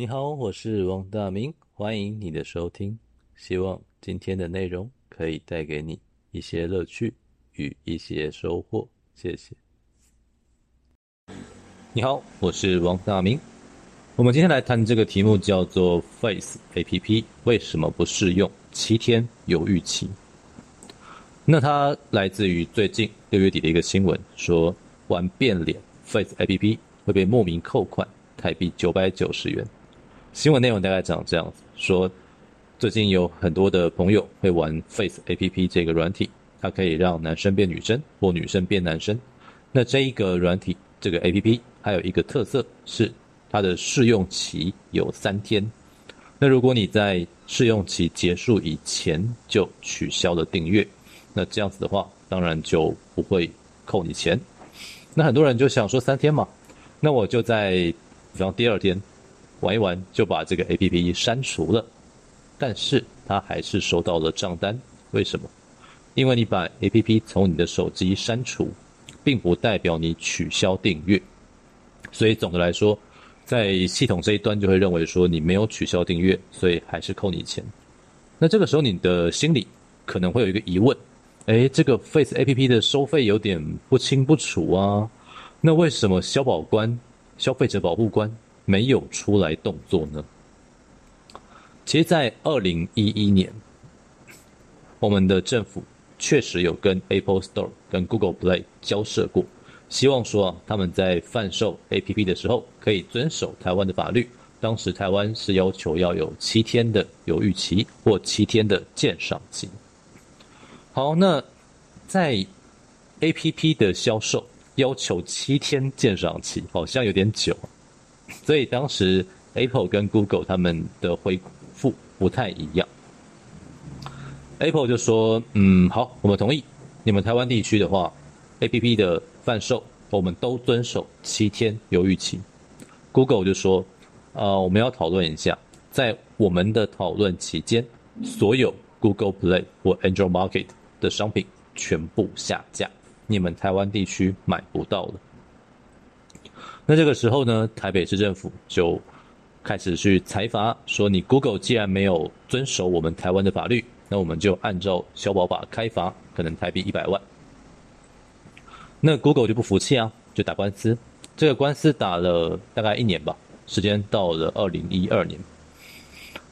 你好，我是王大明，欢迎你的收听。希望今天的内容可以带给你一些乐趣与一些收获。谢谢。你好，我是王大明。我们今天来谈这个题目，叫做 Face APP 为什么不适用七天犹豫期？那它来自于最近六月底的一个新闻，说玩变脸 Face APP 会被莫名扣款台币九百九十元。新闻内容大概长这样子：说最近有很多的朋友会玩 Face APP 这个软体，它可以让男生变女生或女生变男生。那这一个软体，这个 APP 还有一个特色是它的试用期有三天。那如果你在试用期结束以前就取消了订阅，那这样子的话，当然就不会扣你钱。那很多人就想说三天嘛，那我就在比方第二天。玩一玩就把这个 APP 删除了，但是他还是收到了账单。为什么？因为你把 APP 从你的手机删除，并不代表你取消订阅。所以总的来说，在系统这一端就会认为说你没有取消订阅，所以还是扣你钱。那这个时候你的心里可能会有一个疑问：诶，这个 Face APP 的收费有点不清不楚啊。那为什么消保官、消费者保护官？没有出来动作呢？其实，在二零一一年，我们的政府确实有跟 Apple Store、跟 Google Play 交涉过，希望说啊，他们在贩售 APP 的时候可以遵守台湾的法律。当时台湾是要求要有七天的犹豫期或七天的鉴赏期。好，那在 APP 的销售要求七天鉴赏期，好像有点久。所以当时 Apple 跟 Google 他们的回复不太一样。Apple 就说：“嗯，好，我们同意。你们台湾地区的话，APP 的贩售我们都遵守七天犹豫期。”Google 就说：“呃，我们要讨论一下，在我们的讨论期间，所有 Google Play 或 Android Market 的商品全部下架，你们台湾地区买不到了。”那这个时候呢，台北市政府就开始去裁罚，说你 Google 既然没有遵守我们台湾的法律，那我们就按照消保法开罚，可能台币一百万。那 Google 就不服气啊，就打官司。这个官司打了大概一年吧，时间到了二零一二年。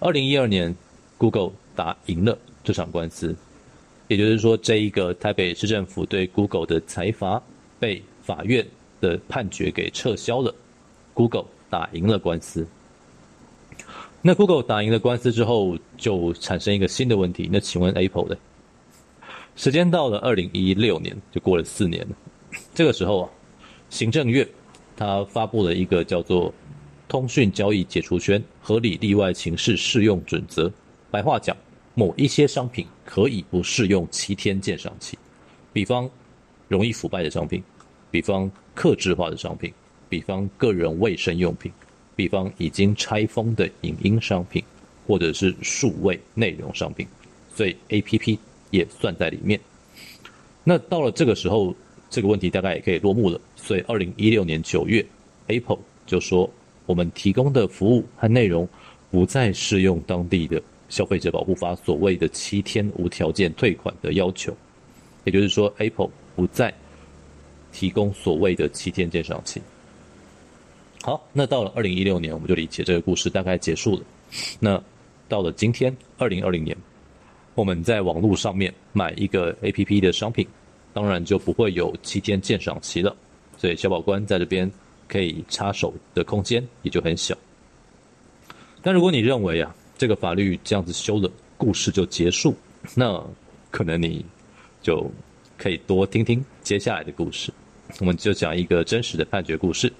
二零一二年，Google 打赢了这场官司，也就是说，这一个台北市政府对 Google 的裁罚被法院的判决给撤销了，Google 打赢了官司。那 Google 打赢了官司之后，就产生一个新的问题。那请问 Apple 呢？时间到了二零一六年，就过了四年了。这个时候啊，行政院他发布了一个叫做《通讯交易解除权合理例外情事适用准则》。白话讲，某一些商品可以不适用七天鉴赏期，比方容易腐败的商品。比方克制化的商品，比方个人卫生用品，比方已经拆封的影音商品，或者是数位内容商品，所以 APP 也算在里面。那到了这个时候，这个问题大概也可以落幕了。所以，二零一六年九月，Apple 就说，我们提供的服务和内容不再适用当地的消费者保护法所谓的七天无条件退款的要求，也就是说，Apple 不再。提供所谓的七天鉴赏期。好，那到了二零一六年，我们就理解这个故事大概结束了。那到了今天二零二零年，我们在网络上面买一个 APP 的商品，当然就不会有七天鉴赏期了。所以小宝官在这边可以插手的空间也就很小。但如果你认为啊，这个法律这样子修了，故事就结束，那可能你就可以多听听接下来的故事。我们就讲一个真实的判决故事，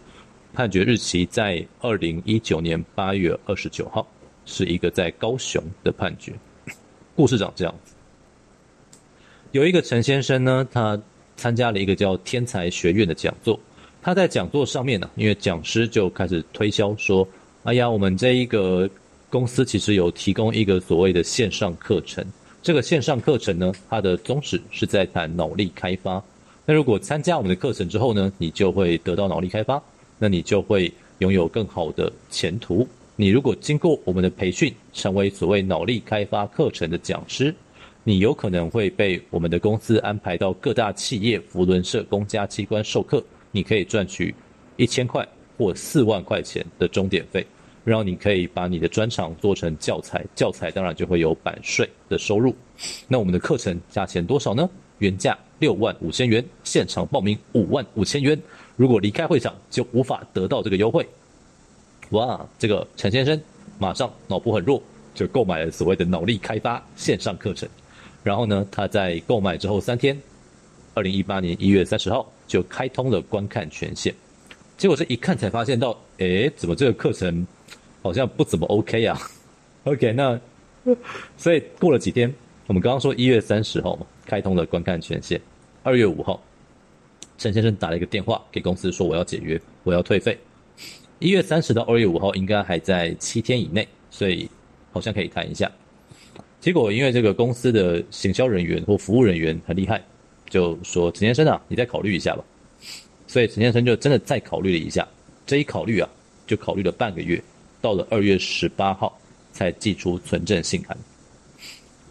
判决日期在二零一九年八月二十九号，是一个在高雄的判决。故事长这样：有一个陈先生呢，他参加了一个叫天才学院的讲座。他在讲座上面呢，因为讲师就开始推销说：“哎呀，我们这一个公司其实有提供一个所谓的线上课程。这个线上课程呢，它的宗旨是在谈脑力开发。”那如果参加我们的课程之后呢，你就会得到脑力开发，那你就会拥有更好的前途，你如果经过我们的培训，成为所谓脑力开发课程的讲师，你有可能会被我们的公司安排到各大企业、扶轮社、公家机关授课，你可以赚取一千块或四万块钱的钟点费，然后你可以把你的专长做成教材，教材当然就会有版税的收入。那我们的课程价钱多少呢？原价六万五千元，现场报名五万五千元。如果离开会场，就无法得到这个优惠。哇，这个陈先生马上脑部很弱，就购买了所谓的脑力开发线上课程。然后呢，他在购买之后三天，二零一八年一月三十号就开通了观看权限。结果这一看才发现到，诶，怎么这个课程好像不怎么 OK 啊？OK，那所以过了几天，我们刚刚说一月三十号嘛，开通了观看权限。二月五号，陈先生打了一个电话给公司说，我要解约，我要退费。一月三十到二月五号应该还在七天以内，所以好像可以谈一下。结果因为这个公司的行销人员或服务人员很厉害，就说陈先生啊，你再考虑一下吧。所以陈先生就真的再考虑了一下，这一考虑啊，就考虑了半个月，到了二月十八号才寄出存证信函。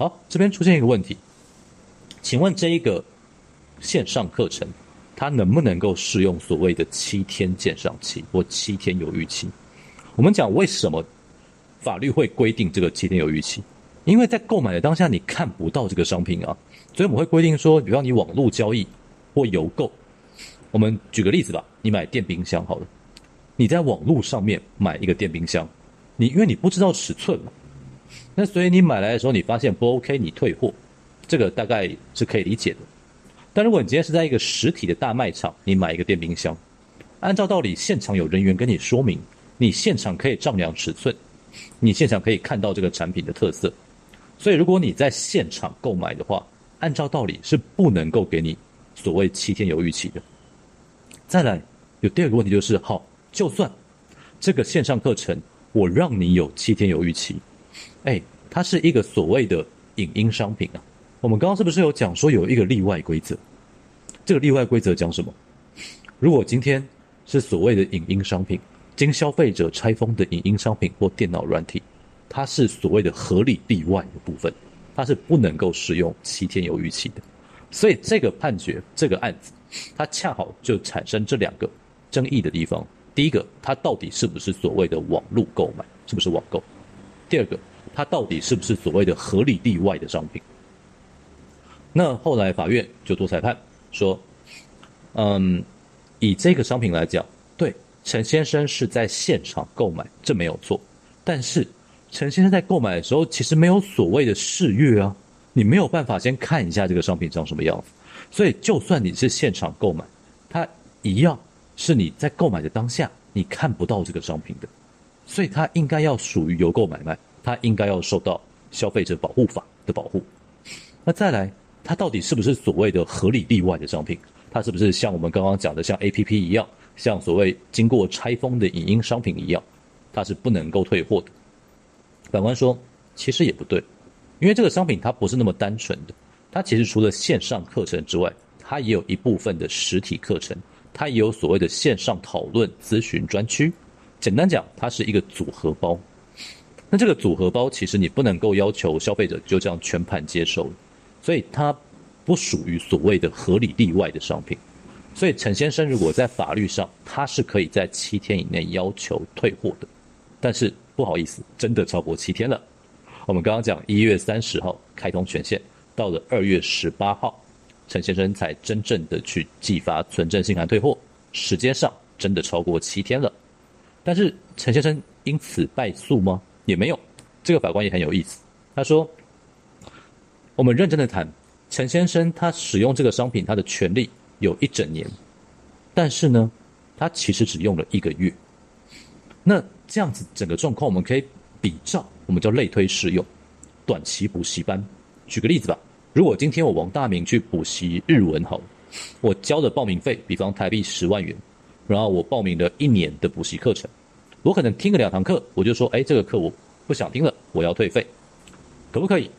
好，这边出现一个问题，请问这一个线上课程，它能不能够适用所谓的七天鉴赏期或七天犹豫期？我们讲为什么法律会规定这个七天犹豫期？因为在购买的当下你看不到这个商品啊，所以我们会规定说，比方你网络交易或邮购。我们举个例子吧，你买电冰箱好了，你在网络上面买一个电冰箱，你因为你不知道尺寸嘛，那所以你买来的时候你发现不 OK，你退货，这个大概是可以理解的。但如果你今天是在一个实体的大卖场，你买一个电冰箱，按照道理现场有人员跟你说明，你现场可以丈量尺寸，你现场可以看到这个产品的特色，所以如果你在现场购买的话，按照道理是不能够给你所谓七天犹豫期的。再来，有第二个问题就是，好，就算这个线上课程我让你有七天犹豫期，哎，它是一个所谓的影音商品啊。我们刚刚是不是有讲说有一个例外规则？这个例外规则讲什么？如果今天是所谓的影音商品，经消费者拆封的影音商品或电脑软体，它是所谓的合理例外的部分，它是不能够使用七天犹豫期的。所以这个判决，这个案子。它恰好就产生这两个争议的地方。第一个，它到底是不是所谓的网络购买，是不是网购？第二个，它到底是不是所谓的合理例外的商品？那后来法院就做裁判说，嗯，以这个商品来讲，对，陈先生是在现场购买，这没有错。但是陈先生在购买的时候，其实没有所谓的试阅啊，你没有办法先看一下这个商品长什么样子。所以，就算你是现场购买，它一样是你在购买的当下你看不到这个商品的，所以它应该要属于邮购买卖，它应该要受到消费者保护法的保护。那再来，它到底是不是所谓的合理例外的商品？它是不是像我们刚刚讲的像 APP 一样，像所谓经过拆封的影音商品一样，它是不能够退货的？法官说，其实也不对，因为这个商品它不是那么单纯的。它其实除了线上课程之外，它也有一部分的实体课程，它也有所谓的线上讨论咨询专区。简单讲，它是一个组合包。那这个组合包其实你不能够要求消费者就这样全盘接受，所以它不属于所谓的合理例外的商品。所以陈先生如果在法律上他是可以在七天以内要求退货的，但是不好意思，真的超过七天了。我们刚刚讲一月三十号开通权限。到了二月十八号，陈先生才真正的去寄发存证信函退货，时间上真的超过七天了。但是陈先生因此败诉吗？也没有。这个法官也很有意思，他说：“我们认真的谈，陈先生他使用这个商品，他的权利有一整年，但是呢，他其实只用了一个月。那这样子整个状况，我们可以比照，我们叫类推适用，短期补习班。”举个例子吧，如果今天我王大明去补习日文好，我交的报名费，比方台币十万元，然后我报名了一年的补习课程，我可能听个两堂课，我就说，哎，这个课我不想听了，我要退费，可不可以？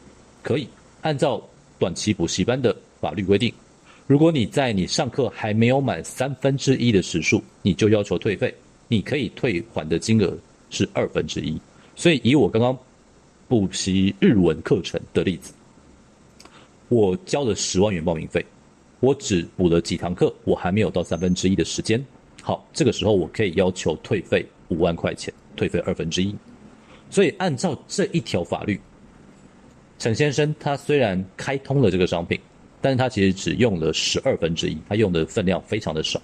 可以，按照短期补习班的法律规定，如果你在你上课还没有满三分之一的时数，你就要求退费，你可以退还的金额是二分之一。所以以我刚刚补习日文课程的例子，我交了十万元报名费，我只补了几堂课，我还没有到三分之一的时间。好，这个时候我可以要求退费五万块钱，退费二分之一。所以按照这一条法律，陈先生他虽然开通了这个商品，但是他其实只用了十二分之一，他用的分量非常的少，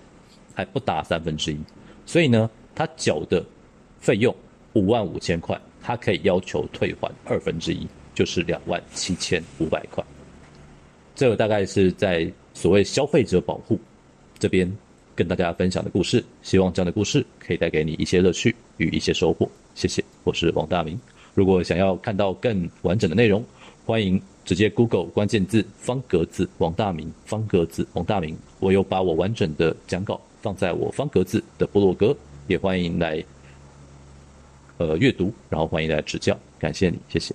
还不达三分之一。所以呢，他缴的费用五万五千块，他可以要求退还二分之一，就是两万七千五百块。这个大概是在所谓消费者保护这边跟大家分享的故事，希望这样的故事可以带给你一些乐趣与一些收获。谢谢，我是王大明。如果想要看到更完整的内容，欢迎直接 Google 关键字“方格子王大明”，方格子王大明。我有把我完整的讲稿放在我方格子的部落格，也欢迎来呃阅读，然后欢迎来指教，感谢你，谢谢。